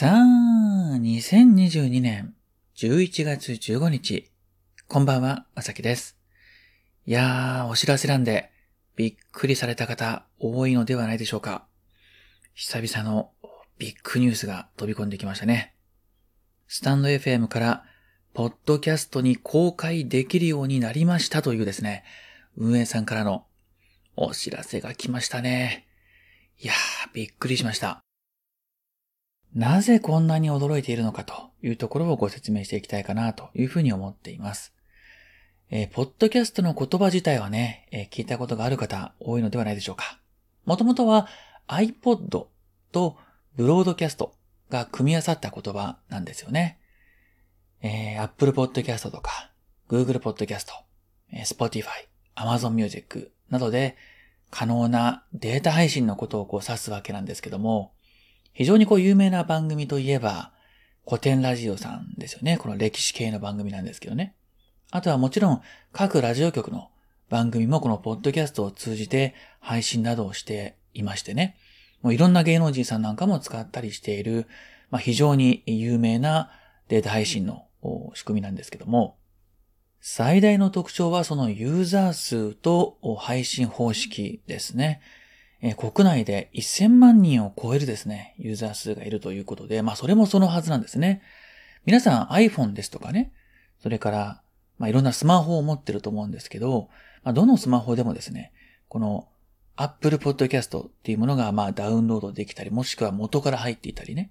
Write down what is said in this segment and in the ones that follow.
さあ、2022年11月15日。こんばんは、まさきです。いやー、お知らせなんで、びっくりされた方多いのではないでしょうか。久々のビッグニュースが飛び込んできましたね。スタンド FM から、ポッドキャストに公開できるようになりましたというですね、運営さんからのお知らせが来ましたね。いやー、びっくりしました。なぜこんなに驚いているのかというところをご説明していきたいかなというふうに思っています。えー、ポッドキャストの言葉自体はね、えー、聞いたことがある方多いのではないでしょうか。もともとは iPod とブロードキャストが組み合わさった言葉なんですよね。えー、Apple Podcast とか Google Podcast、Spotify、Amazon Music などで可能なデータ配信のことをこう指すわけなんですけども、非常にこう有名な番組といえば、古典ラジオさんですよね。この歴史系の番組なんですけどね。あとはもちろん各ラジオ局の番組もこのポッドキャストを通じて配信などをしていましてね。もういろんな芸能人さんなんかも使ったりしている、まあ、非常に有名なデータ配信の仕組みなんですけども、最大の特徴はそのユーザー数と配信方式ですね。え国内で1000万人を超えるですね、ユーザー数がいるということで、まあそれもそのはずなんですね。皆さん iPhone ですとかね、それからまあ、いろんなスマホを持ってると思うんですけど、まあ、どのスマホでもですね、この Apple Podcast っていうものがまあダウンロードできたり、もしくは元から入っていたりね。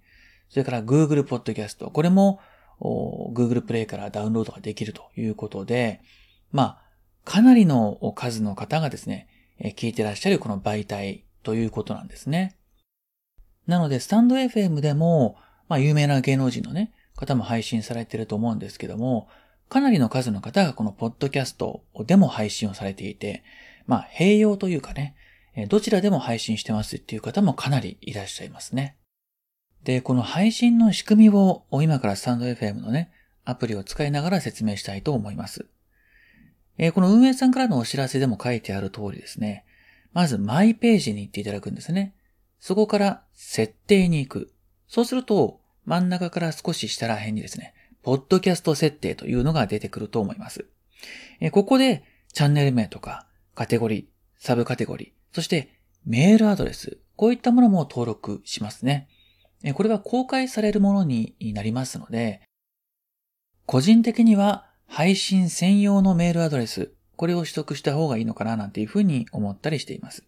それから Google Podcast。これも Google Play からダウンロードができるということで、まあ、かなりの数の方がですね、え聞いてらっしゃるこの媒体ということなんですね。なので、スタンド FM でも、まあ、有名な芸能人のね、方も配信されてると思うんですけども、かなりの数の方がこのポッドキャストでも配信をされていて、まあ、併用というかね、どちらでも配信してますっていう方もかなりいらっしゃいますね。で、この配信の仕組みを今からスタンド FM のね、アプリを使いながら説明したいと思います。えこの運営さんからのお知らせでも書いてある通りですね。まず、マイページに行っていただくんですね。そこから設定に行く。そうすると、真ん中から少し下ら辺にですね、ポッドキャスト設定というのが出てくると思います。えここでチャンネル名とかカテゴリー、サブカテゴリー、そしてメールアドレス、こういったものも登録しますね。これは公開されるものになりますので、個人的には配信専用のメールアドレス、これを取得した方がいいのかななんていうふうに思ったりしています。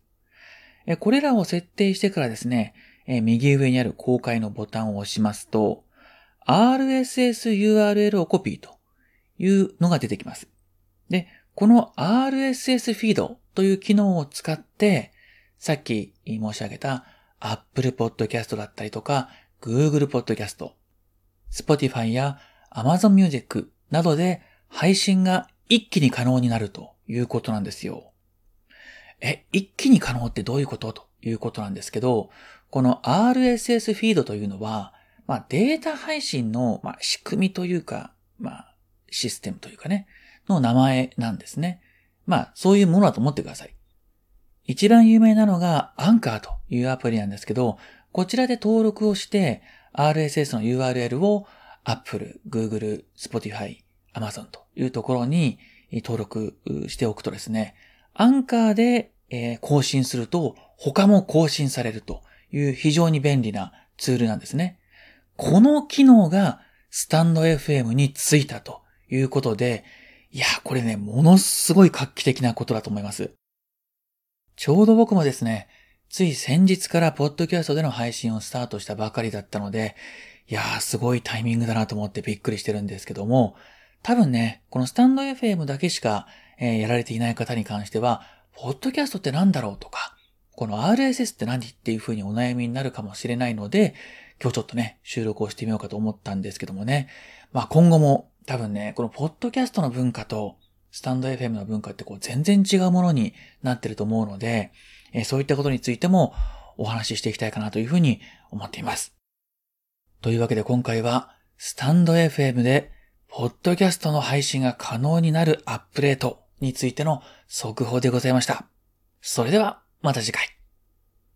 これらを設定してからですね、右上にある公開のボタンを押しますと、RSS URL をコピーというのが出てきます。で、この RSS フィードという機能を使って、さっき申し上げた Apple Podcast だったりとか、Google Podcast、Spotify や Amazon Music などで配信が一気に可能になるということなんですよ。え、一気に可能ってどういうこと？ということなんですけど、この RSS フィードというのは、まあ、データ配信の、まあ、仕組みというか、まあ、システムというかね、の名前なんですね。まあ、そういうものだと思ってください。一番有名なのが、アンカーというアプリなんですけど、こちらで登録をして、RSS の URL を Apple、Google、Spotify、Amazon というところに登録しておくとですね、アンカーで更新すると他も更新されるという非常に便利なツールなんですね。この機能がスタンド FM についたということで、いや、これね、ものすごい画期的なことだと思います。ちょうど僕もですね、つい先日からポッドキャストでの配信をスタートしたばかりだったので、いやー、すごいタイミングだなと思ってびっくりしてるんですけども、多分ね、このスタンド FM だけしか、えー、やられていない方に関しては、ポッドキャストって何だろうとか、この RSS って何っていう風にお悩みになるかもしれないので、今日ちょっとね、収録をしてみようかと思ったんですけどもね。まあ今後も多分ね、このポッドキャストの文化とスタンド FM の文化ってこう全然違うものになってると思うので、えそういったことについてもお話ししていきたいかなというふうに思っています。というわけで今回はスタンド FM でポッドキャストの配信が可能になるアップデートについての速報でございました。それではまた次回。